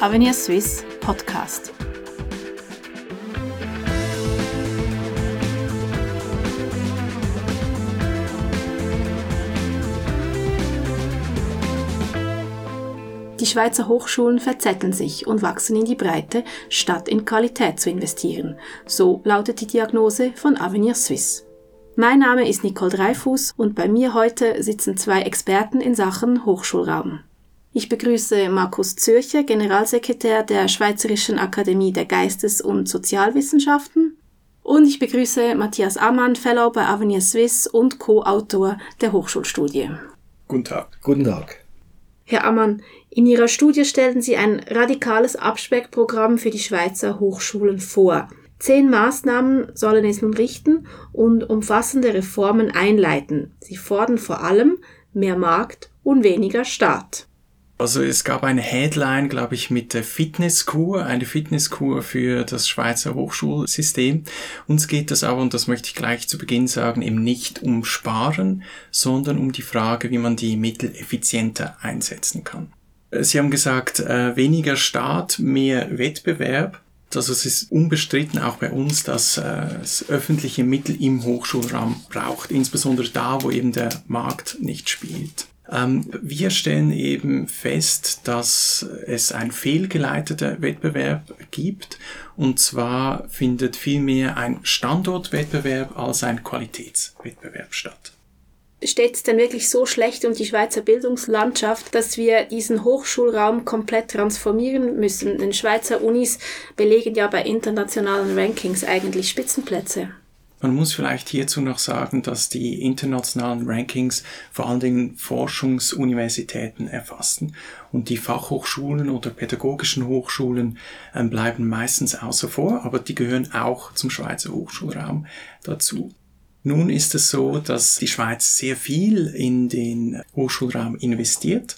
Avenir Swiss Podcast. Die Schweizer Hochschulen verzetteln sich und wachsen in die Breite, statt in Qualität zu investieren. So lautet die Diagnose von Avenir Suisse. Mein Name ist Nicole Dreifuß und bei mir heute sitzen zwei Experten in Sachen Hochschulraum. Ich begrüße Markus Zürcher, Generalsekretär der Schweizerischen Akademie der Geistes- und Sozialwissenschaften. Und ich begrüße Matthias Ammann, Fellow bei Avenir Suisse und Co-Autor der Hochschulstudie. Guten Tag. Guten Tag. Herr Ammann, in Ihrer Studie stellen Sie ein radikales Abspeckprogramm für die Schweizer Hochschulen vor. Zehn Maßnahmen sollen es nun richten und umfassende Reformen einleiten. Sie fordern vor allem mehr Markt und weniger Staat. Also es gab eine Headline, glaube ich, mit der Fitnesskur, eine Fitnesskur für das Schweizer Hochschulsystem. Uns geht es aber, und das möchte ich gleich zu Beginn sagen, eben nicht um Sparen, sondern um die Frage, wie man die Mittel effizienter einsetzen kann. Sie haben gesagt, äh, weniger Staat, mehr Wettbewerb. Also es ist unbestritten auch bei uns, dass äh, es öffentliche Mittel im Hochschulraum braucht, insbesondere da, wo eben der Markt nicht spielt. Ähm, wir stellen eben fest, dass es ein fehlgeleiteter Wettbewerb gibt und zwar findet vielmehr ein Standortwettbewerb als ein Qualitätswettbewerb statt. Steht es denn wirklich so schlecht um die Schweizer Bildungslandschaft, dass wir diesen Hochschulraum komplett transformieren müssen? Denn Schweizer Unis belegen ja bei internationalen Rankings eigentlich Spitzenplätze. Man muss vielleicht hierzu noch sagen, dass die internationalen Rankings vor allen Dingen Forschungsuniversitäten erfassen und die Fachhochschulen oder pädagogischen Hochschulen äh, bleiben meistens außer vor, aber die gehören auch zum Schweizer Hochschulraum dazu. Nun ist es so, dass die Schweiz sehr viel in den Hochschulraum investiert.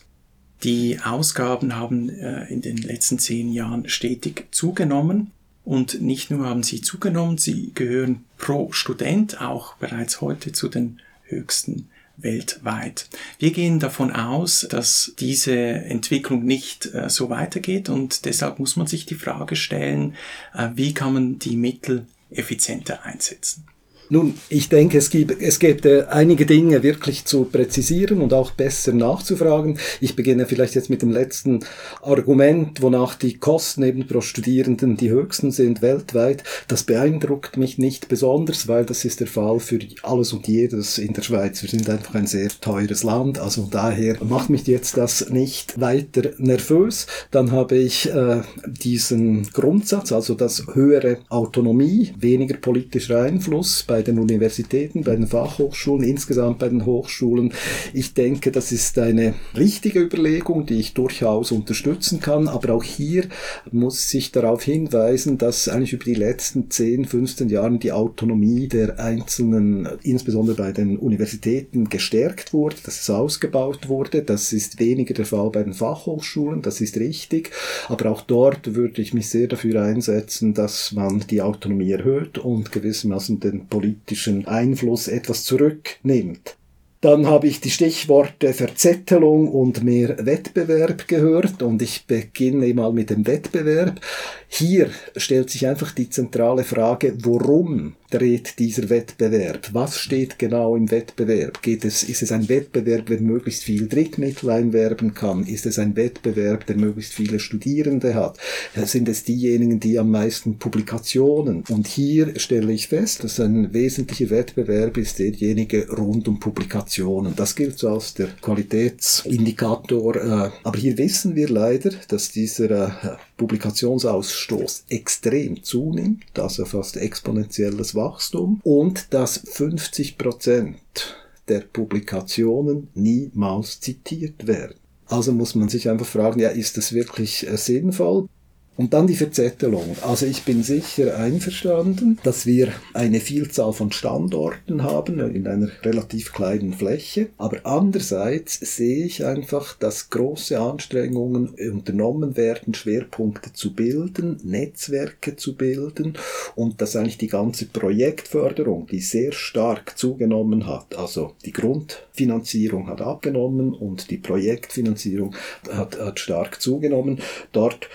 Die Ausgaben haben äh, in den letzten zehn Jahren stetig zugenommen. Und nicht nur haben sie zugenommen, sie gehören pro Student auch bereits heute zu den höchsten weltweit. Wir gehen davon aus, dass diese Entwicklung nicht äh, so weitergeht und deshalb muss man sich die Frage stellen, äh, wie kann man die Mittel effizienter einsetzen. Nun, ich denke, es gibt, es gibt äh, einige Dinge wirklich zu präzisieren und auch besser nachzufragen. Ich beginne vielleicht jetzt mit dem letzten Argument, wonach die Kosten eben pro Studierenden die höchsten sind weltweit. Das beeindruckt mich nicht besonders, weil das ist der Fall für alles und jedes in der Schweiz. Wir sind einfach ein sehr teures Land, also daher macht mich jetzt das nicht weiter nervös. Dann habe ich äh, diesen Grundsatz, also das höhere Autonomie, weniger politischer Einfluss bei bei den Universitäten, bei den Fachhochschulen, insgesamt bei den Hochschulen. Ich denke, das ist eine richtige Überlegung, die ich durchaus unterstützen kann. Aber auch hier muss ich darauf hinweisen, dass eigentlich über die letzten 10, 15 Jahre die Autonomie der einzelnen, insbesondere bei den Universitäten, gestärkt wurde, dass es ausgebaut wurde. Das ist weniger der Fall bei den Fachhochschulen, das ist richtig. Aber auch dort würde ich mich sehr dafür einsetzen, dass man die Autonomie erhöht und gewissermaßen den politischen politischen Einfluss etwas zurücknimmt. Dann habe ich die Stichworte Verzettelung und mehr Wettbewerb gehört und ich beginne mal mit dem Wettbewerb. Hier stellt sich einfach die zentrale Frage, warum dreht dieser Wettbewerb? Was steht genau im Wettbewerb? Geht es, ist es ein Wettbewerb, der möglichst viel Drittmittel einwerben kann? Ist es ein Wettbewerb, der möglichst viele Studierende hat? Sind es diejenigen, die am meisten Publikationen? Und hier stelle ich fest, dass ein wesentlicher Wettbewerb ist derjenige rund um Publikationen. Das gilt so als der Qualitätsindikator. Äh, aber hier wissen wir leider, dass dieser äh, Publikationsausstoß extrem zunimmt, also fast exponentielles Wachstum und dass 50 Prozent der Publikationen niemals zitiert werden. Also muss man sich einfach fragen, ja, ist das wirklich äh, sinnvoll? Und dann die Verzettelung. Also ich bin sicher einverstanden, dass wir eine Vielzahl von Standorten haben in einer relativ kleinen Fläche. Aber andererseits sehe ich einfach, dass große Anstrengungen unternommen werden, Schwerpunkte zu bilden, Netzwerke zu bilden und dass eigentlich die ganze Projektförderung, die sehr stark zugenommen hat, also die Grundfinanzierung hat abgenommen und die Projektfinanzierung hat, hat stark zugenommen. Dort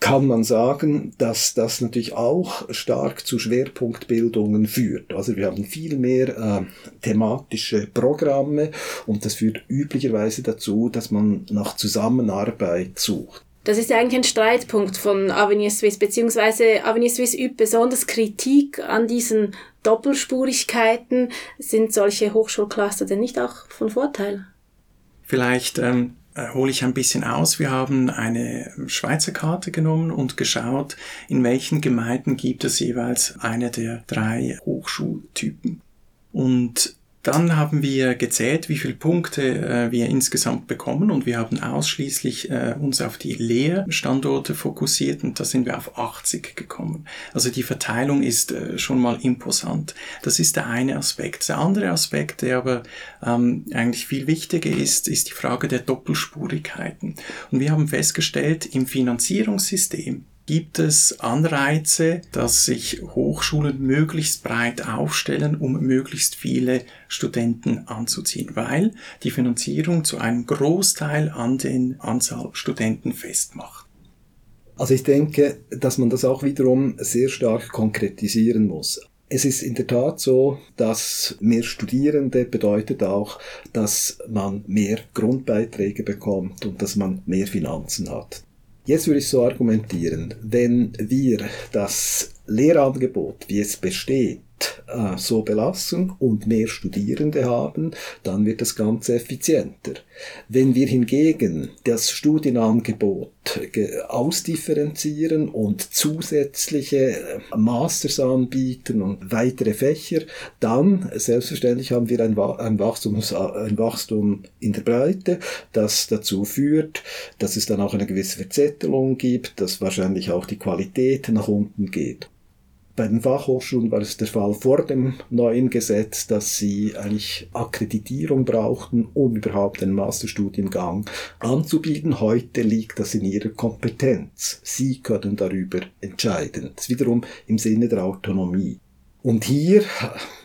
kann man sagen, dass das natürlich auch stark zu Schwerpunktbildungen führt. Also wir haben viel mehr äh, thematische Programme und das führt üblicherweise dazu, dass man nach Zusammenarbeit sucht. Das ist ja eigentlich ein Streitpunkt von Avenir Suisse, beziehungsweise Avenir Suisse übt besonders Kritik an diesen Doppelspurigkeiten. Sind solche Hochschulcluster denn nicht auch von Vorteil? Vielleicht ähm, äh, hole ich ein bisschen aus. Wir haben eine Schweizer Karte genommen und geschaut, in welchen Gemeinden gibt es jeweils eine der drei Hochschultypen. Und dann haben wir gezählt, wie viele Punkte äh, wir insgesamt bekommen und wir haben ausschließlich äh, uns auf die Lehrstandorte fokussiert und da sind wir auf 80 gekommen. Also die Verteilung ist äh, schon mal imposant. Das ist der eine Aspekt. Der andere Aspekt, der aber ähm, eigentlich viel wichtiger ist, ist die Frage der Doppelspurigkeiten. Und wir haben festgestellt, im Finanzierungssystem gibt es Anreize, dass sich Hochschulen möglichst breit aufstellen, um möglichst viele Studenten anzuziehen, weil die Finanzierung zu einem Großteil an den Anzahl Studenten festmacht. Also ich denke, dass man das auch wiederum sehr stark konkretisieren muss. Es ist in der Tat so, dass mehr Studierende bedeutet auch, dass man mehr Grundbeiträge bekommt und dass man mehr Finanzen hat. Jetzt würde ich so argumentieren, wenn wir das Lehrangebot, wie es besteht, so belassen und mehr Studierende haben, dann wird das Ganze effizienter. Wenn wir hingegen das Studienangebot ausdifferenzieren und zusätzliche äh, Masters anbieten und weitere Fächer, dann selbstverständlich haben wir ein, ein, Wachstums, ein Wachstum in der Breite, das dazu führt, dass es dann auch eine gewisse Verzettelung gibt, dass wahrscheinlich auch die Qualität nach unten geht. Bei den Fachhochschulen war es der Fall vor dem neuen Gesetz, dass sie eigentlich Akkreditierung brauchten, um überhaupt einen Masterstudiengang anzubieten. Heute liegt das in ihrer Kompetenz. Sie können darüber entscheiden. Das ist wiederum im Sinne der Autonomie. Und hier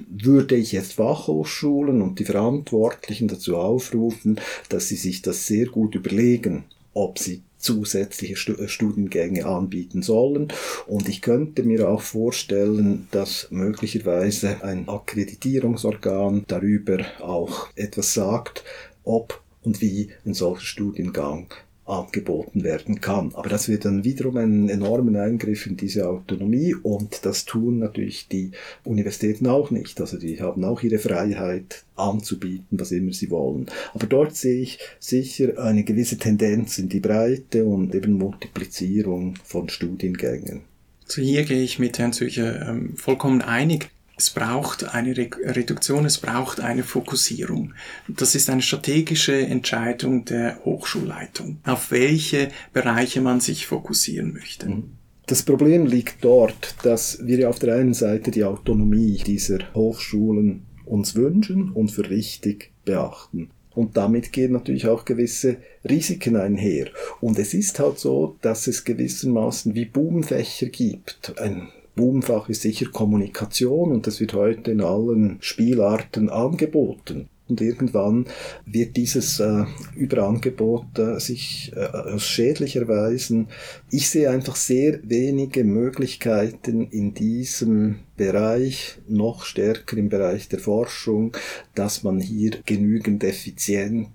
würde ich jetzt Fachhochschulen und die Verantwortlichen dazu aufrufen, dass sie sich das sehr gut überlegen, ob sie zusätzliche äh, Studiengänge anbieten sollen. Und ich könnte mir auch vorstellen, dass möglicherweise ein Akkreditierungsorgan darüber auch etwas sagt, ob und wie ein solcher Studiengang angeboten werden kann. Aber das wird dann wiederum einen enormen Eingriff in diese Autonomie und das tun natürlich die Universitäten auch nicht. Also die haben auch ihre Freiheit anzubieten, was immer sie wollen. Aber dort sehe ich sicher eine gewisse Tendenz in die Breite und eben Multiplizierung von Studiengängen. So hier gehe ich mit Herrn Zücher ähm, vollkommen einig. Es braucht eine Reduktion, es braucht eine Fokussierung. Das ist eine strategische Entscheidung der Hochschulleitung, auf welche Bereiche man sich fokussieren möchte. Mhm. Das Problem liegt dort, dass wir auf der einen Seite die Autonomie dieser Hochschulen uns wünschen und für richtig beachten. Und damit gehen natürlich auch gewisse Risiken einher. Und es ist halt so, dass es gewissermaßen wie Boomfächer gibt. Ein Boomfach ist sicher Kommunikation und das wird heute in allen Spielarten angeboten. Und irgendwann wird dieses äh, Überangebot äh, sich äh, schädlich erweisen. Ich sehe einfach sehr wenige Möglichkeiten in diesem Bereich, noch stärker im Bereich der Forschung, dass man hier genügend effizient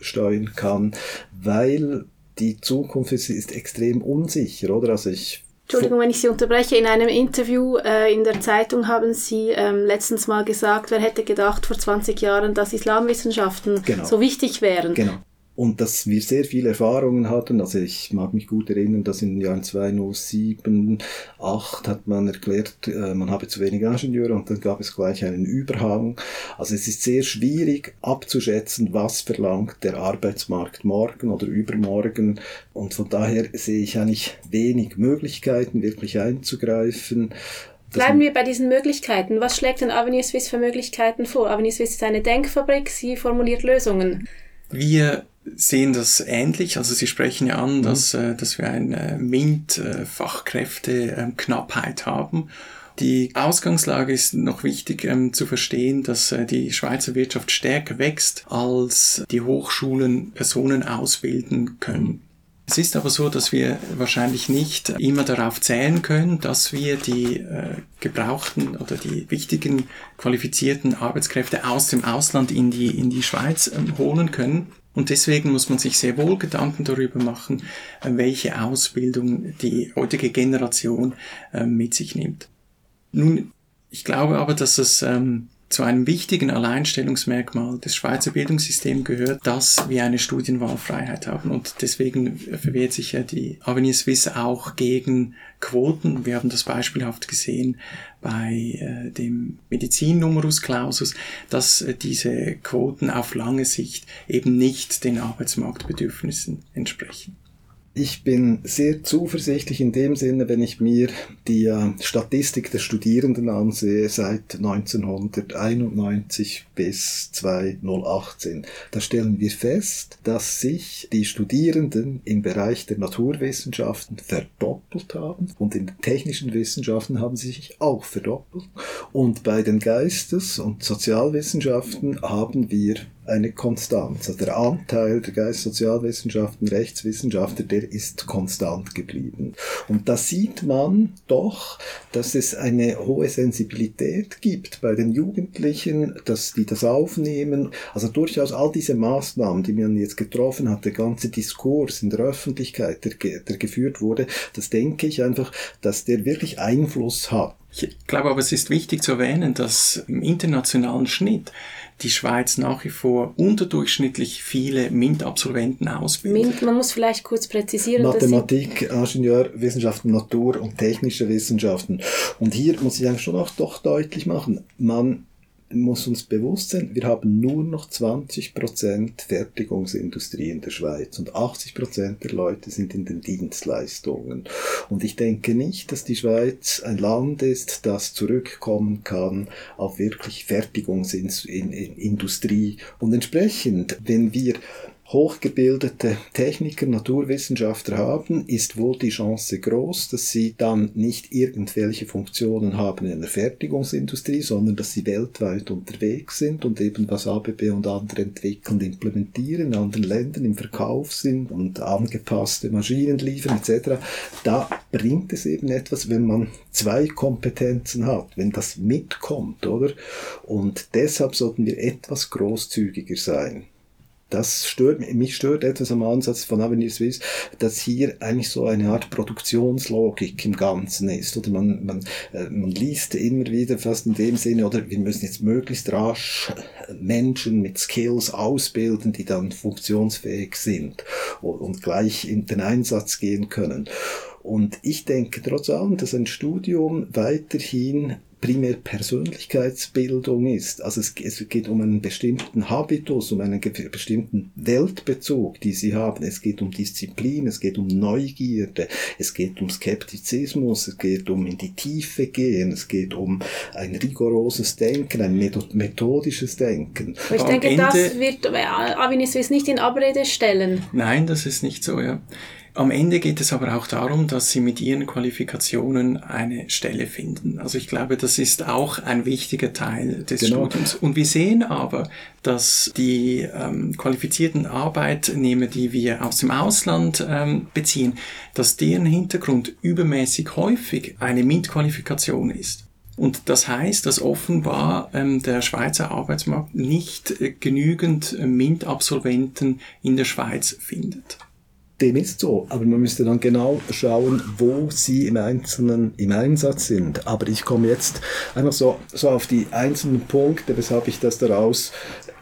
steuern kann, weil die Zukunft ist, ist extrem unsicher, oder? Also ich Entschuldigung, wenn ich Sie unterbreche. In einem Interview äh, in der Zeitung haben Sie ähm, letztens mal gesagt, wer hätte gedacht vor 20 Jahren, dass Islamwissenschaften genau. so wichtig wären. Genau. Und dass wir sehr viele Erfahrungen hatten. Also ich mag mich gut erinnern, dass in den Jahren 2007, 2008 hat man erklärt, äh, man habe zu wenig Ingenieure und dann gab es gleich einen Überhang. Also es ist sehr schwierig abzuschätzen, was verlangt der Arbeitsmarkt morgen oder übermorgen. Und von daher sehe ich eigentlich wenig Möglichkeiten, wirklich einzugreifen. Bleiben wir bei diesen Möglichkeiten. Was schlägt denn Avenir Swiss für Möglichkeiten vor? Avenir Swiss ist eine Denkfabrik, sie formuliert Lösungen. Wir sehen das ähnlich. Also Sie sprechen ja an, mhm. dass, äh, dass wir eine MINT-Fachkräfteknappheit äh, haben. Die Ausgangslage ist noch wichtig ähm, zu verstehen, dass äh, die Schweizer Wirtschaft stärker wächst, als die Hochschulen Personen ausbilden können. Es ist aber so, dass wir wahrscheinlich nicht immer darauf zählen können, dass wir die äh, gebrauchten oder die wichtigen qualifizierten Arbeitskräfte aus dem Ausland in die, in die Schweiz äh, holen können. Und deswegen muss man sich sehr wohl Gedanken darüber machen, äh, welche Ausbildung die heutige Generation äh, mit sich nimmt. Nun, ich glaube aber, dass es ähm, zu einem wichtigen Alleinstellungsmerkmal des Schweizer Bildungssystems gehört, dass wir eine Studienwahlfreiheit haben. Und deswegen verwehrt sich ja die Avenir Suisse auch gegen Quoten. Wir haben das beispielhaft gesehen bei äh, dem Medizin-Numerus Clausus, dass äh, diese Quoten auf lange Sicht eben nicht den Arbeitsmarktbedürfnissen entsprechen. Ich bin sehr zuversichtlich in dem Sinne, wenn ich mir die äh, Statistik der Studierenden ansehe seit 1991 bis 2018. Da stellen wir fest, dass sich die Studierenden im Bereich der Naturwissenschaften verdoppelt haben und in den technischen Wissenschaften haben sie sich auch verdoppelt. Und bei den Geistes- und Sozialwissenschaften haben wir eine Konstanz. Also der Anteil der Geistessozialwissenschaften, Rechtswissenschaftler, der ist konstant geblieben. Und da sieht man doch, dass es eine hohe Sensibilität gibt bei den Jugendlichen, dass die das aufnehmen. Also durchaus all diese Maßnahmen, die man jetzt getroffen hat, der ganze Diskurs in der Öffentlichkeit, der, der geführt wurde, das denke ich einfach, dass der wirklich Einfluss hat. Ich glaube aber, es ist wichtig zu erwähnen, dass im internationalen Schnitt die Schweiz nach wie vor unterdurchschnittlich viele MINT-Absolventen ausbildet. MINT, man muss vielleicht kurz präzisieren. Mathematik, Ingenieurwissenschaften, Natur- und technische Wissenschaften. Und hier muss ich eigentlich schon auch doch deutlich machen, man muss uns bewusst sein, wir haben nur noch 20% Fertigungsindustrie in der Schweiz und 80% der Leute sind in den Dienstleistungen. Und ich denke nicht, dass die Schweiz ein Land ist, das zurückkommen kann auf wirklich Fertigungsindustrie. Und entsprechend, wenn wir hochgebildete Techniker, Naturwissenschaftler haben, ist wohl die Chance groß, dass sie dann nicht irgendwelche Funktionen haben in der Fertigungsindustrie, sondern dass sie weltweit unterwegs sind und eben was ABB und andere entwickeln implementieren, in anderen Ländern im Verkauf sind und angepasste Maschinen liefern etc. Da bringt es eben etwas, wenn man zwei Kompetenzen hat, wenn das mitkommt, oder? Und deshalb sollten wir etwas großzügiger sein das stört mich stört etwas am Ansatz von Avenir Suisse, dass hier eigentlich so eine Art Produktionslogik im Ganzen ist. Oder man, man, äh, man liest immer wieder fast in dem Sinne, oder wir müssen jetzt möglichst rasch Menschen mit Skills ausbilden, die dann funktionsfähig sind und gleich in den Einsatz gehen können. Und ich denke trotz allem, dass ein Studium weiterhin primär Persönlichkeitsbildung ist. Also es, es, geht um einen bestimmten Habitus, um einen bestimmten Weltbezug, die sie haben. Es geht um Disziplin, es geht um Neugierde, es geht um Skeptizismus, es geht um in die Tiefe gehen, es geht um ein rigoroses Denken, ein methodisches Denken. ich denke, das wird Avinis nicht in Abrede stellen. Nein, das ist nicht so, ja. Am Ende geht es aber auch darum, dass sie mit ihren Qualifikationen eine Stelle finden. Also ich glaube, das ist auch ein wichtiger Teil des genau. Studiums. Und wir sehen aber, dass die ähm, qualifizierten Arbeitnehmer, die wir aus dem Ausland ähm, beziehen, dass deren Hintergrund übermäßig häufig eine MINT-Qualifikation ist. Und das heißt, dass offenbar ähm, der Schweizer Arbeitsmarkt nicht äh, genügend äh, MINT-Absolventen in der Schweiz findet dem ist so. Aber man müsste dann genau schauen, wo sie im Einzelnen im Einsatz sind. Aber ich komme jetzt einfach so, so auf die einzelnen Punkte, weshalb ich das daraus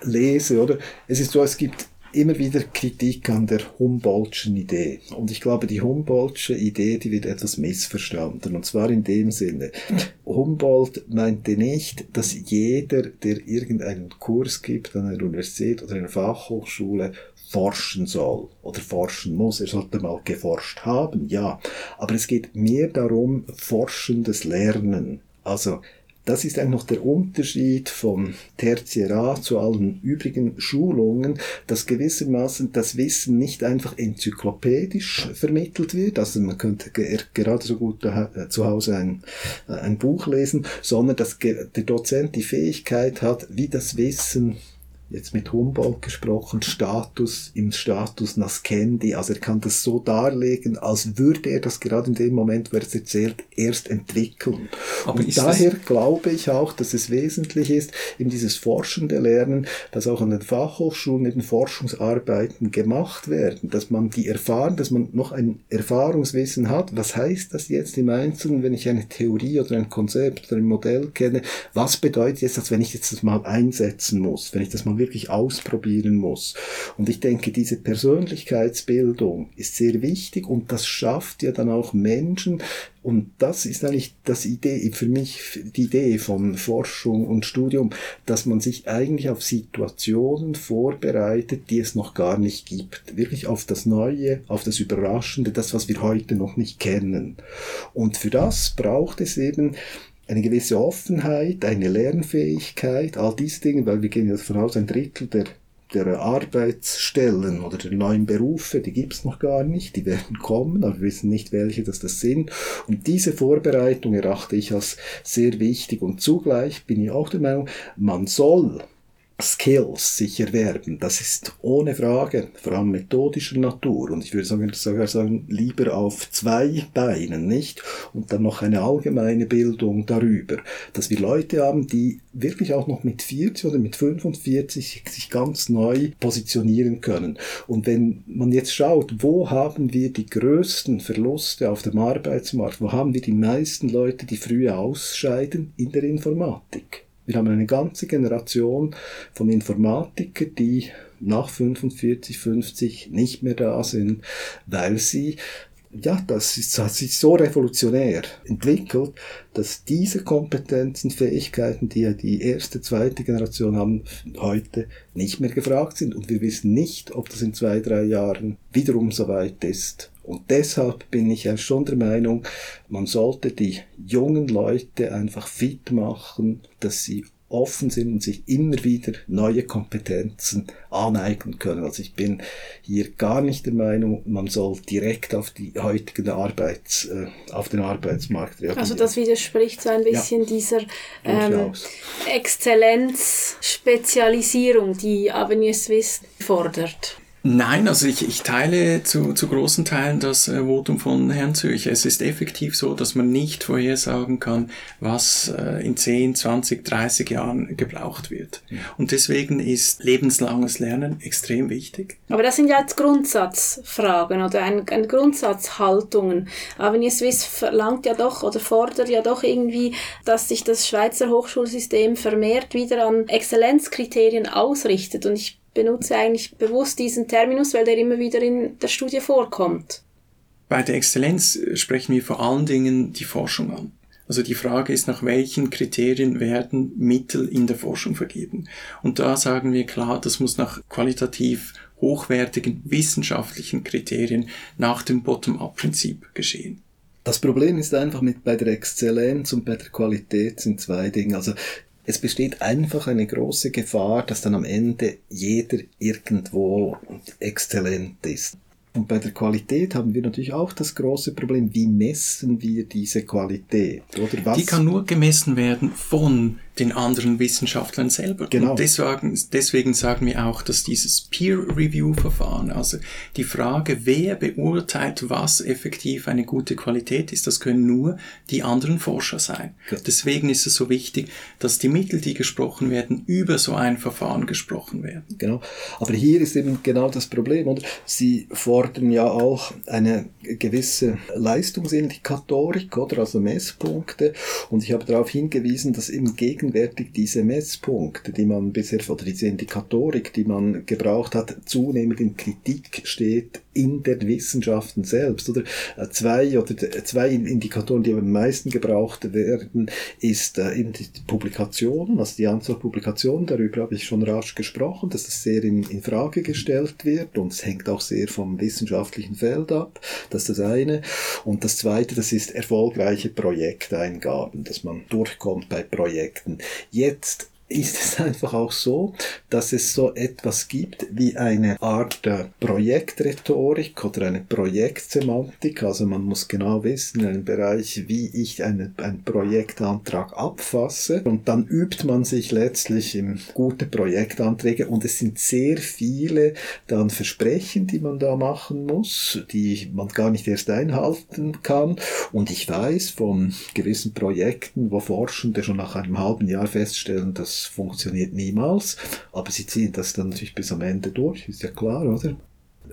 lese, oder? Es ist so, es gibt immer wieder Kritik an der Humboldtschen Idee. Und ich glaube, die Humboldtsche Idee, die wird etwas missverstanden. Und zwar in dem Sinne, Humboldt meinte nicht, dass jeder, der irgendeinen Kurs gibt an einer Universität oder einer Fachhochschule, forschen soll oder forschen muss. Er sollte mal geforscht haben, ja. Aber es geht mehr darum, forschendes Lernen. Also das ist eigentlich noch der Unterschied vom Tertiarat zu allen übrigen Schulungen, dass gewissermaßen das Wissen nicht einfach enzyklopädisch vermittelt wird, also man könnte gerade so gut zu Hause ein, ein Buch lesen, sondern dass der Dozent die Fähigkeit hat, wie das Wissen jetzt mit Humboldt gesprochen, Status im Status Nascendi. Also er kann das so darlegen, als würde er das gerade in dem Moment, wo er es erzählt, erst entwickeln. Aber Und daher glaube ich auch, dass es wesentlich ist, eben dieses forschende Lernen, dass auch an den Fachhochschulen eben Forschungsarbeiten gemacht werden, dass man die erfahren, dass man noch ein Erfahrungswissen hat. Was heißt das jetzt im Einzelnen, wenn ich eine Theorie oder ein Konzept oder ein Modell kenne? Was bedeutet jetzt das, wenn ich jetzt das mal einsetzen muss, wenn ich das mal wirklich ausprobieren muss. Und ich denke, diese Persönlichkeitsbildung ist sehr wichtig und das schafft ja dann auch Menschen, und das ist eigentlich das Idee, für mich die Idee von Forschung und Studium, dass man sich eigentlich auf Situationen vorbereitet, die es noch gar nicht gibt. Wirklich auf das Neue, auf das Überraschende, das, was wir heute noch nicht kennen. Und für das braucht es eben eine gewisse Offenheit, eine Lernfähigkeit, all diese Dinge, weil wir gehen ja davon aus, ein Drittel der, der Arbeitsstellen oder der neuen Berufe, die gibt's noch gar nicht, die werden kommen, aber wir wissen nicht, welche das, das sind. Und diese Vorbereitung erachte ich als sehr wichtig und zugleich bin ich auch der Meinung, man soll Skills sich erwerben. Das ist ohne Frage, vor allem methodischer Natur. Und ich würde sagen, sogar sagen, lieber auf zwei Beinen, nicht? Und dann noch eine allgemeine Bildung darüber. Dass wir Leute haben, die wirklich auch noch mit 40 oder mit 45 sich ganz neu positionieren können. Und wenn man jetzt schaut, wo haben wir die größten Verluste auf dem Arbeitsmarkt? Wo haben wir die meisten Leute, die früher ausscheiden? In der Informatik. Wir haben eine ganze Generation von Informatikern, die nach 45, 50 nicht mehr da sind, weil sie ja, das ist, hat sich so revolutionär entwickelt, dass diese Kompetenzen, Fähigkeiten, die ja die erste, zweite Generation haben, heute nicht mehr gefragt sind. Und wir wissen nicht, ob das in zwei, drei Jahren wiederum so weit ist. Und deshalb bin ich ja schon der Meinung, man sollte die jungen Leute einfach fit machen, dass sie offen sind und sich immer wieder neue Kompetenzen aneignen können. Also ich bin hier gar nicht der Meinung, man soll direkt auf die heutigen Arbeits, äh, auf den Arbeitsmarkt reagieren. Also das widerspricht so ein bisschen ja, dieser ähm, Exzellenz-Spezialisierung, die Avenue Suisse fordert. Nein, also ich, ich teile zu, zu großen Teilen das äh, Votum von Herrn Zürcher. Es ist effektiv so, dass man nicht vorhersagen kann, was äh, in 10, 20, 30 Jahren gebraucht wird. Ja. Und deswegen ist lebenslanges Lernen extrem wichtig. Aber das sind ja jetzt Grundsatzfragen oder ein, ein Grundsatzhaltungen. Aber Swiss verlangt ja doch oder fordert ja doch irgendwie, dass sich das Schweizer Hochschulsystem vermehrt wieder an Exzellenzkriterien ausrichtet. Und ich benutze eigentlich bewusst diesen Terminus, weil der immer wieder in der Studie vorkommt. Bei der Exzellenz sprechen wir vor allen Dingen die Forschung an. Also die Frage ist, nach welchen Kriterien werden Mittel in der Forschung vergeben. Und da sagen wir klar, das muss nach qualitativ hochwertigen wissenschaftlichen Kriterien nach dem Bottom-up-Prinzip geschehen. Das Problem ist einfach mit bei der Exzellenz und bei der Qualität sind zwei Dinge. Also es besteht einfach eine große Gefahr, dass dann am Ende jeder irgendwo exzellent ist. Und bei der Qualität haben wir natürlich auch das große Problem, wie messen wir diese Qualität? Oder was? Die kann nur gemessen werden von den anderen Wissenschaftlern selber. Genau. Und deswegen, deswegen sagen wir auch, dass dieses Peer-Review-Verfahren, also die Frage, wer beurteilt, was effektiv eine gute Qualität ist, das können nur die anderen Forscher sein. Gut. Deswegen ist es so wichtig, dass die Mittel, die gesprochen werden, über so ein Verfahren gesprochen werden. Genau. Aber hier ist eben genau das Problem, oder? Sie fordern ja auch eine gewisse Leistungsindikatorik, oder? Also Messpunkte. Und ich habe darauf hingewiesen, dass im Gegenteil gegenwärtig diese Messpunkte, die man bisher, oder diese Indikatorik, die man gebraucht hat, zunehmend in Kritik steht in den Wissenschaften selbst. Oder äh, zwei oder zwei Indikatoren, die am meisten gebraucht werden, ist äh, eben die Publikationen, also die Anzahl Publikationen, darüber habe ich schon rasch gesprochen, dass das sehr in, in Frage gestellt wird und es hängt auch sehr vom wissenschaftlichen Feld ab. Das ist das eine. Und das zweite, das ist erfolgreiche Projekteingaben, dass man durchkommt bei Projekten. Jetzt ist es einfach auch so, dass es so etwas gibt wie eine Art äh, Projektrhetorik oder eine Projektsemantik. Also man muss genau wissen in einem Bereich, wie ich eine, einen Projektantrag abfasse. Und dann übt man sich letztlich im gute Projektanträge und es sind sehr viele dann Versprechen, die man da machen muss, die man gar nicht erst einhalten kann. Und ich weiß von gewissen Projekten, wo Forschende schon nach einem halben Jahr feststellen, dass funktioniert niemals, aber sie ziehen das dann natürlich bis am Ende durch, ist ja klar, oder?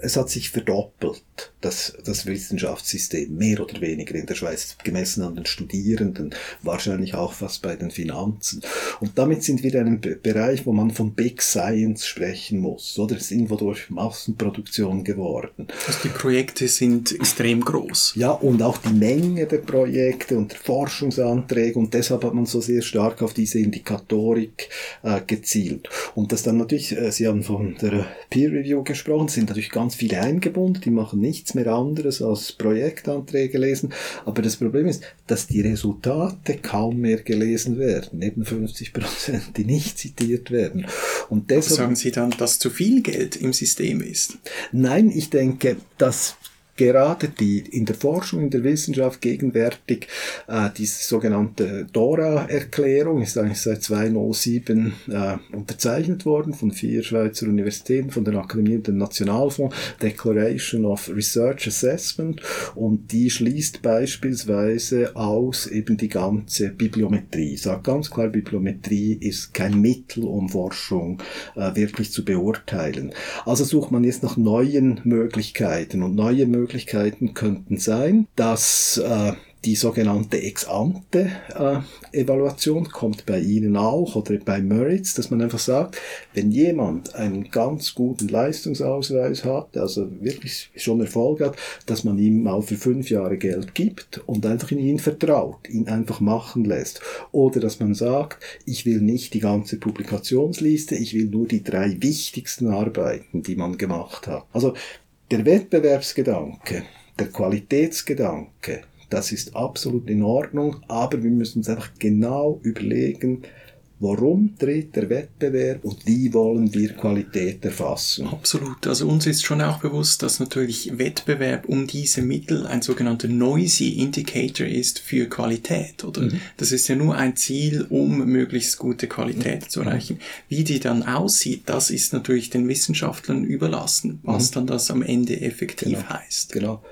Es hat sich verdoppelt das, das Wissenschaftssystem, mehr oder weniger in der Schweiz, gemessen an den Studierenden, wahrscheinlich auch fast bei den Finanzen. Und damit sind wir in einem Bereich, wo man von Big Science sprechen muss, oder? Es ist irgendwo durch Massenproduktion geworden. Also die Projekte sind extrem groß. Ja, und auch die Menge der Projekte und der Forschungsanträge und deshalb hat man so sehr stark auf diese Indikatorik äh, gezielt. Und das dann natürlich, äh, Sie haben von der Peer Review gesprochen, sind natürlich ganz viele eingebunden, die machen nichts nichts mehr anderes als Projektanträge lesen. Aber das Problem ist, dass die Resultate kaum mehr gelesen werden. Eben 50 Prozent, die nicht zitiert werden. Und deshalb, sagen Sie dann, dass zu viel Geld im System ist? Nein, ich denke, dass gerade die in der Forschung, in der Wissenschaft gegenwärtig äh, diese sogenannte DORA-Erklärung ist eigentlich seit 2007 äh, unterzeichnet worden von vier Schweizer Universitäten, von der Akademie und dem Nationalfonds, Declaration of Research Assessment und die schließt beispielsweise aus eben die ganze Bibliometrie. Sagt ganz klar, Bibliometrie ist kein Mittel, um Forschung äh, wirklich zu beurteilen. Also sucht man jetzt nach neuen Möglichkeiten und neue Möglichkeiten Möglichkeiten könnten sein, dass äh, die sogenannte Ex-ante-Evaluation äh, kommt bei Ihnen auch oder bei Merits, dass man einfach sagt, wenn jemand einen ganz guten Leistungsausweis hat, also wirklich schon Erfolg hat, dass man ihm mal für fünf Jahre Geld gibt und einfach in ihn vertraut, ihn einfach machen lässt. Oder dass man sagt, ich will nicht die ganze Publikationsliste, ich will nur die drei wichtigsten Arbeiten, die man gemacht hat. Also der Wettbewerbsgedanke, der Qualitätsgedanke, das ist absolut in Ordnung, aber wir müssen uns einfach genau überlegen, Warum tritt der Wettbewerb und wie wollen wir Qualität erfassen? Absolut. Also uns ist schon auch bewusst, dass natürlich Wettbewerb um diese Mittel ein sogenannter Noisy Indicator ist für Qualität, oder? Mhm. Das ist ja nur ein Ziel, um möglichst gute Qualität mhm. zu erreichen. Wie die dann aussieht, das ist natürlich den Wissenschaftlern überlassen, was mhm. dann das am Ende effektiv genau. heißt. Genau.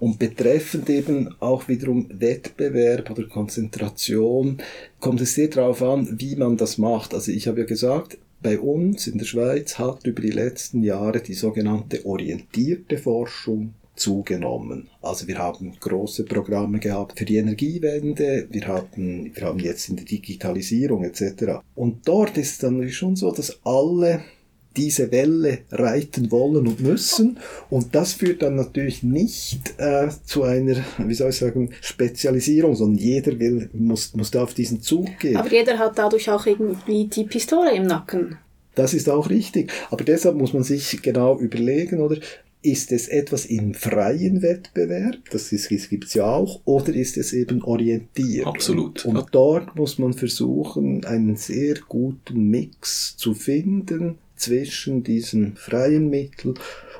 Und betreffend eben auch wiederum Wettbewerb oder Konzentration, kommt es sehr darauf an, wie man das macht. Also ich habe ja gesagt, bei uns in der Schweiz hat über die letzten Jahre die sogenannte orientierte Forschung zugenommen. Also wir haben große Programme gehabt für die Energiewende, wir haben, wir haben jetzt in der Digitalisierung etc. Und dort ist es dann schon so, dass alle diese Welle reiten wollen und müssen. Und das führt dann natürlich nicht äh, zu einer, wie soll ich sagen, Spezialisierung, sondern jeder will, muss, muss da auf diesen Zug gehen. Aber jeder hat dadurch auch irgendwie die Pistole im Nacken. Das ist auch richtig. Aber deshalb muss man sich genau überlegen, oder ist es etwas im freien Wettbewerb, das, das gibt es ja auch, oder ist es eben orientiert? Absolut. Und, und dort muss man versuchen, einen sehr guten Mix zu finden zwischen diesen freien Mitteln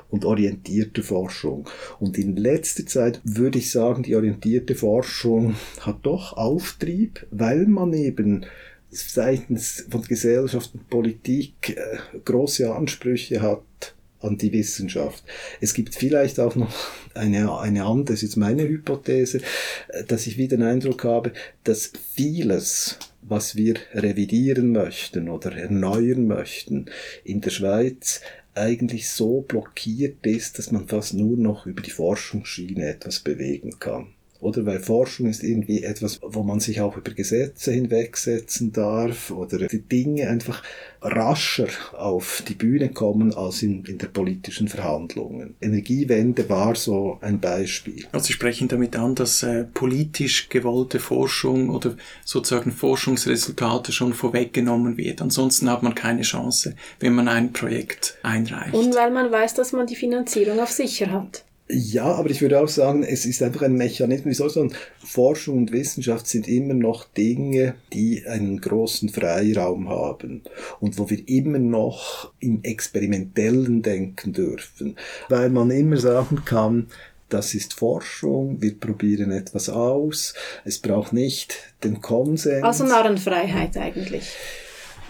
und orientierte Forschung. Und in letzter Zeit würde ich sagen, die orientierte Forschung hat doch Auftrieb, weil man eben seitens von Gesellschaft und Politik äh, große Ansprüche hat an die Wissenschaft. Es gibt vielleicht auch noch eine, eine andere, das ist meine Hypothese, äh, dass ich wieder den Eindruck habe, dass vieles was wir revidieren möchten oder erneuern möchten in der Schweiz eigentlich so blockiert ist, dass man fast nur noch über die Forschungsschiene etwas bewegen kann. Oder? Weil Forschung ist irgendwie etwas, wo man sich auch über Gesetze hinwegsetzen darf oder die Dinge einfach rascher auf die Bühne kommen als in, in der politischen Verhandlungen. Energiewende war so ein Beispiel. Also Sie sprechen damit an, dass äh, politisch gewollte Forschung oder sozusagen Forschungsresultate schon vorweggenommen wird. Ansonsten hat man keine Chance, wenn man ein Projekt einreicht. Und weil man weiß, dass man die Finanzierung auf sicher hat. Ja, aber ich würde auch sagen, es ist einfach ein Mechanismus. Wie soll sagen, Forschung und Wissenschaft sind immer noch Dinge, die einen großen Freiraum haben und wo wir immer noch im Experimentellen denken dürfen, weil man immer sagen kann, das ist Forschung, wir probieren etwas aus, es braucht nicht den Konsens. Also Narrenfreiheit eigentlich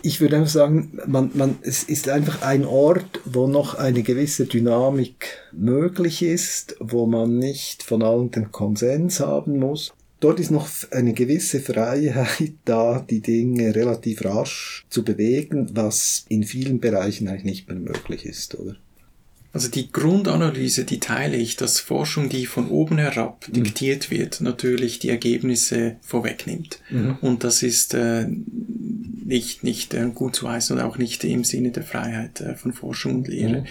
ich würde einfach sagen, man, man, es ist einfach ein Ort, wo noch eine gewisse Dynamik möglich ist, wo man nicht von allen den Konsens haben muss. Dort ist noch eine gewisse Freiheit da, die Dinge relativ rasch zu bewegen, was in vielen Bereichen eigentlich nicht mehr möglich ist, oder? Also die Grundanalyse, die teile ich, dass Forschung, die von oben herab mhm. diktiert wird, natürlich die Ergebnisse vorwegnimmt. Mhm. Und das ist äh, nicht, nicht äh, gut zu heißen und auch nicht im Sinne der Freiheit äh, von Forschung und Lehre. Mhm.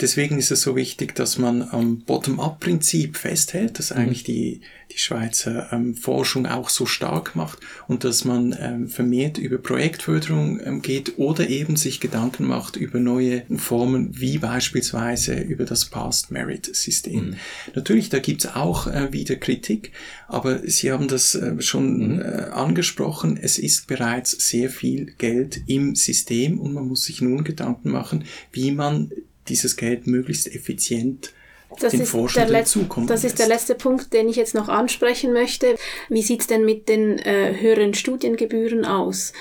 Deswegen ist es so wichtig, dass man am Bottom-up-Prinzip festhält, das eigentlich die, die Schweizer ähm, Forschung auch so stark macht und dass man ähm, vermehrt über Projektförderung ähm, geht oder eben sich Gedanken macht über neue Formen, wie beispielsweise über das Past-Merit-System. Mhm. Natürlich, da gibt's auch äh, wieder Kritik, aber Sie haben das äh, schon mhm. äh, angesprochen, es ist bereits sehr viel Geld im System und man muss sich nun Gedanken machen, wie man dieses Geld möglichst effizient das den Forschenden zukommen Das ist der letzte Punkt, den ich jetzt noch ansprechen möchte. Wie sieht's denn mit den äh, höheren Studiengebühren aus?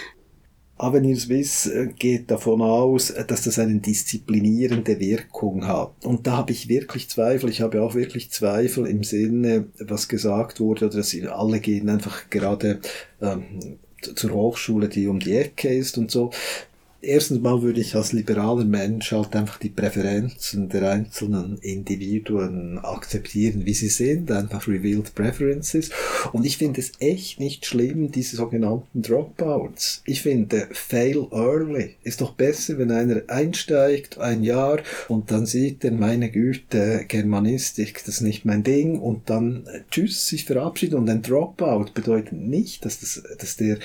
Avenir Swiss äh, geht davon aus, äh, dass das eine disziplinierende Wirkung hat. Und da habe ich wirklich Zweifel. Ich habe auch wirklich Zweifel im Sinne, was gesagt wurde, dass alle gehen einfach gerade ähm, zur Hochschule, die um die Ecke ist und so erstens mal würde ich als liberaler Mensch halt einfach die Präferenzen der einzelnen Individuen akzeptieren, wie sie sind, einfach revealed preferences. Und ich finde es echt nicht schlimm, diese sogenannten Dropouts. Ich finde, fail early ist doch besser, wenn einer einsteigt, ein Jahr, und dann sieht er, meine Güte, Germanistik, das ist nicht mein Ding, und dann äh, tschüss, sich verabschiedet. Und ein Dropout bedeutet nicht, dass das, dass der,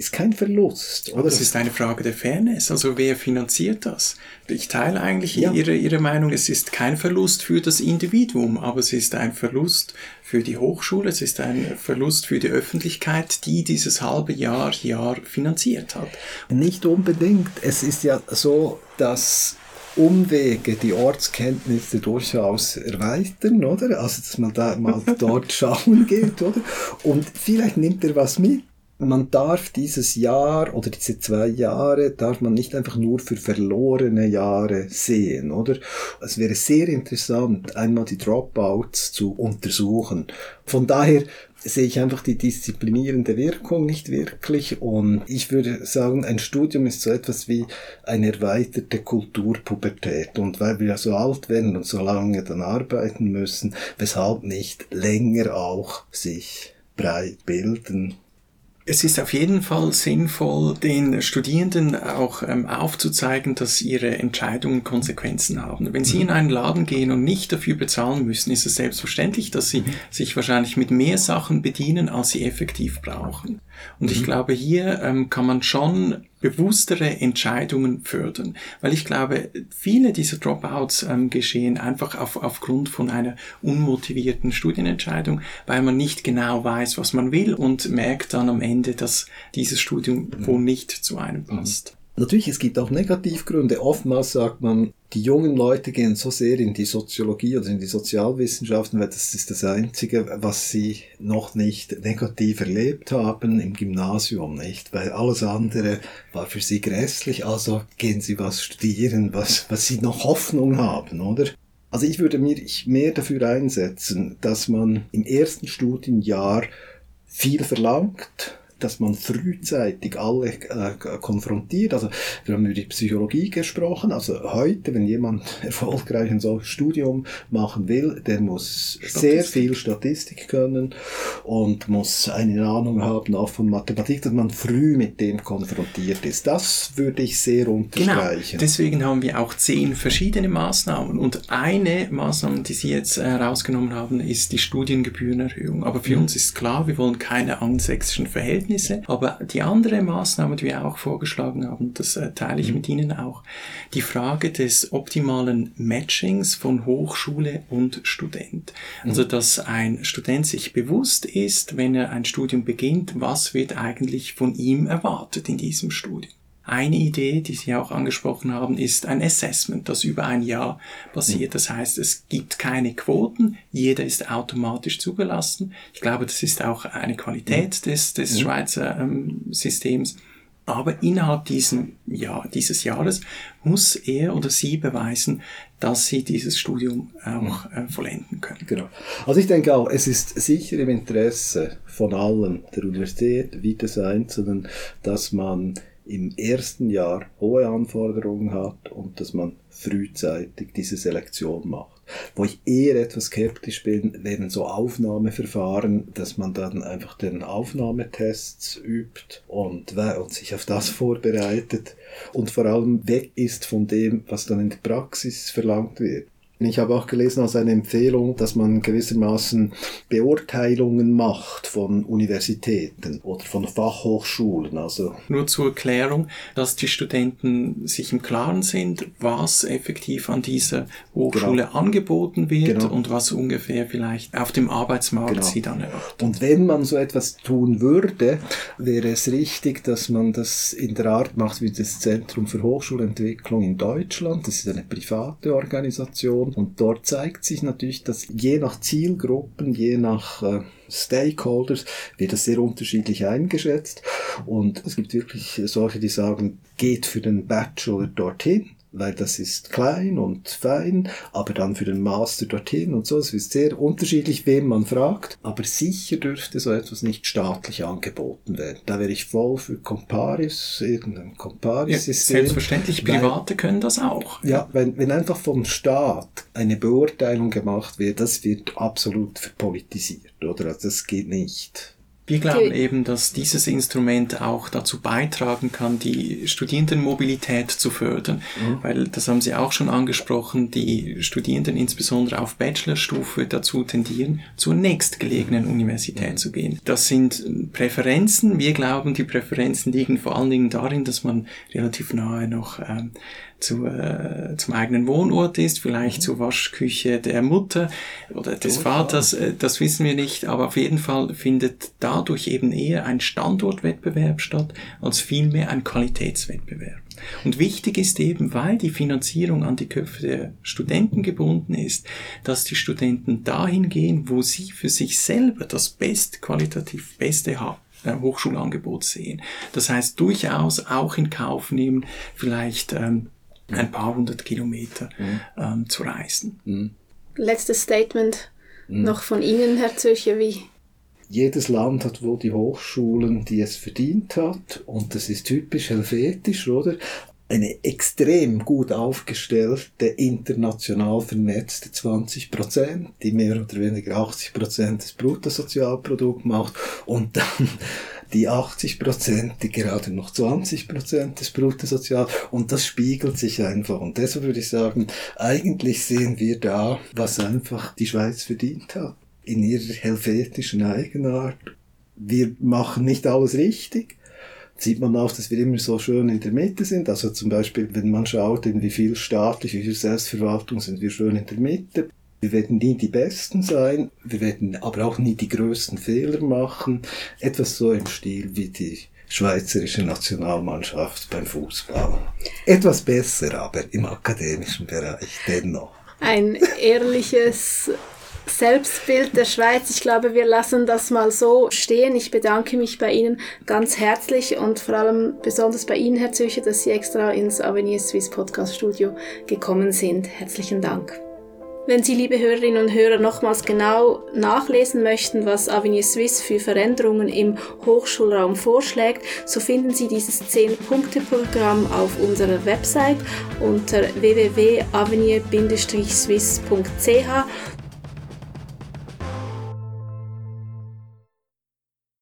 ist kein Verlust. Oder? Das ist eine Frage der Fairness. Also wer finanziert das? Ich teile eigentlich ja. ihre, ihre Meinung, es ist kein Verlust für das Individuum, aber es ist ein Verlust für die Hochschule, es ist ein Verlust für die Öffentlichkeit, die dieses halbe Jahr, Jahr finanziert hat. Nicht unbedingt. Es ist ja so, dass Umwege die Ortskenntnisse durchaus erweitern, oder? Also, dass man da mal dort schauen geht, oder? Und vielleicht nimmt er was mit man darf dieses Jahr oder diese zwei Jahre darf man nicht einfach nur für verlorene Jahre sehen, oder? Es wäre sehr interessant, einmal die Dropouts zu untersuchen. Von daher sehe ich einfach die disziplinierende Wirkung nicht wirklich und ich würde sagen, ein Studium ist so etwas wie eine erweiterte Kulturpubertät und weil wir ja so alt werden und so lange dann arbeiten müssen, weshalb nicht länger auch sich breit bilden es ist auf jeden Fall sinnvoll, den Studierenden auch ähm, aufzuzeigen, dass ihre Entscheidungen Konsequenzen haben. Wenn sie in einen Laden gehen und nicht dafür bezahlen müssen, ist es selbstverständlich, dass sie sich wahrscheinlich mit mehr Sachen bedienen, als sie effektiv brauchen. Und ich mhm. glaube, hier ähm, kann man schon bewusstere Entscheidungen fördern. Weil ich glaube, viele dieser Dropouts ähm, geschehen einfach auf, aufgrund von einer unmotivierten Studienentscheidung, weil man nicht genau weiß, was man will und merkt dann am Ende, dass dieses Studium mhm. wohl nicht zu einem passt. Natürlich, es gibt auch Negativgründe. Oftmals sagt man, die jungen Leute gehen so sehr in die Soziologie oder in die Sozialwissenschaften, weil das ist das Einzige, was sie noch nicht negativ erlebt haben im Gymnasium, nicht? Weil alles andere war für sie grässlich, also gehen sie was studieren, was, was sie noch Hoffnung haben, oder? Also ich würde mich mehr dafür einsetzen, dass man im ersten Studienjahr viel verlangt, dass man frühzeitig alle äh, konfrontiert. Also wir haben über die Psychologie gesprochen. Also heute, wenn jemand erfolgreich ein solches Studium machen will, der muss Statistik. sehr viel Statistik können und muss eine Ahnung haben auch von Mathematik, dass man früh mit dem konfrontiert ist. Das würde ich sehr unterstreichen. Genau. Deswegen haben wir auch zehn verschiedene Maßnahmen und eine Maßnahme, die Sie jetzt herausgenommen haben, ist die Studiengebührenerhöhung. Aber für mhm. uns ist klar, wir wollen keine angelsächsischen Verhältnisse. Aber die andere Maßnahme, die wir auch vorgeschlagen haben, das äh, teile ich mhm. mit Ihnen auch, die Frage des optimalen Matchings von Hochschule und Student. Mhm. Also, dass ein Student sich bewusst ist, wenn er ein Studium beginnt, was wird eigentlich von ihm erwartet in diesem Studium. Eine Idee, die Sie auch angesprochen haben, ist ein Assessment, das über ein Jahr passiert. Das heißt, es gibt keine Quoten, jeder ist automatisch zugelassen. Ich glaube, das ist auch eine Qualität des, des Schweizer ähm, Systems. Aber innerhalb diesen, ja, dieses Jahres muss er oder sie beweisen, dass sie dieses Studium auch äh, vollenden können. Genau. Also ich denke auch, es ist sicher im Interesse von allen, der Universität wie des Einzelnen, dass man im ersten Jahr hohe Anforderungen hat und dass man frühzeitig diese Selektion macht. Wo ich eher etwas skeptisch bin, wären so Aufnahmeverfahren, dass man dann einfach den Aufnahmetests übt und, und sich auf das vorbereitet und vor allem weg ist von dem, was dann in der Praxis verlangt wird. Ich habe auch gelesen als eine Empfehlung, dass man gewissermaßen Beurteilungen macht von Universitäten oder von Fachhochschulen. Also Nur zur Erklärung, dass die Studenten sich im Klaren sind, was effektiv an dieser Hochschule genau. angeboten wird genau. und was ungefähr vielleicht auf dem Arbeitsmarkt genau. sie dann erwartet. Und wenn man so etwas tun würde, wäre es richtig, dass man das in der Art macht wie das Zentrum für Hochschulentwicklung in Deutschland. Das ist eine private Organisation und dort zeigt sich natürlich, dass je nach Zielgruppen, je nach äh, Stakeholders wird das sehr unterschiedlich eingeschätzt. Und es gibt wirklich solche, die sagen, geht für den Bachelor dorthin weil das ist klein und fein, aber dann für den Master dorthin und so. Es ist sehr unterschiedlich, wem man fragt, aber sicher dürfte so etwas nicht staatlich angeboten werden. Da wäre ich voll für Comparis, irgendein Comparis-System. Ja, selbstverständlich, Private weil, können das auch. Ja, wenn, wenn einfach vom Staat eine Beurteilung gemacht wird, das wird absolut verpolitisiert, oder? Also das geht nicht. Wir glauben eben, dass dieses Instrument auch dazu beitragen kann, die Studierendenmobilität zu fördern, mhm. weil das haben Sie auch schon angesprochen, die Studierenden insbesondere auf Bachelorstufe dazu tendieren, zur nächstgelegenen Universität mhm. zu gehen. Das sind Präferenzen. Wir glauben, die Präferenzen liegen vor allen Dingen darin, dass man relativ nahe noch ähm, zu, äh, zum eigenen Wohnort ist, vielleicht mhm. zur Waschküche der Mutter oder des oh, Vaters, äh, das wissen wir nicht, aber auf jeden Fall findet dadurch eben eher ein Standortwettbewerb statt, als vielmehr ein Qualitätswettbewerb. Und wichtig ist eben, weil die Finanzierung an die Köpfe der Studenten gebunden ist, dass die Studenten dahin gehen, wo sie für sich selber das best, qualitativ Beste haben. Äh, Hochschulangebot sehen. Das heißt durchaus auch in Kauf nehmen, vielleicht ähm, ein paar hundert Kilometer mhm. ähm, zu reisen. Mhm. Letztes Statement mhm. noch von Ihnen, Herr Zürcher, wie? Jedes Land hat wohl die Hochschulen, die es verdient hat, und das ist typisch helvetisch, oder? eine extrem gut aufgestellte, international vernetzte 20 Prozent, die mehr oder weniger 80 Prozent des Bruttosozialprodukts macht und dann die 80 Prozent, die gerade noch 20 Prozent des Bruttosozial und das spiegelt sich einfach. Und deshalb würde ich sagen, eigentlich sehen wir da, was einfach die Schweiz verdient hat. In ihrer helvetischen Eigenart. Wir machen nicht alles richtig. Sieht man auch, dass wir immer so schön in der Mitte sind. Also zum Beispiel, wenn man schaut, in wie viel staatlich, wie viel Selbstverwaltung sind wir schön in der Mitte. Wir werden nie die Besten sein, wir werden aber auch nie die größten Fehler machen. Etwas so im Stil wie die schweizerische Nationalmannschaft beim Fußball. Etwas besser, aber im akademischen Bereich dennoch. Ein ehrliches Selbstbild der Schweiz. Ich glaube, wir lassen das mal so stehen. Ich bedanke mich bei Ihnen ganz herzlich und vor allem besonders bei Ihnen, Herr Zücher, dass Sie extra ins Avenir Swiss Podcast Studio gekommen sind. Herzlichen Dank. Wenn Sie, liebe Hörerinnen und Hörer, nochmals genau nachlesen möchten, was Avenir Suisse für Veränderungen im Hochschulraum vorschlägt, so finden Sie dieses 10-Punkte-Programm auf unserer Website unter www.avenir-swiss.ch.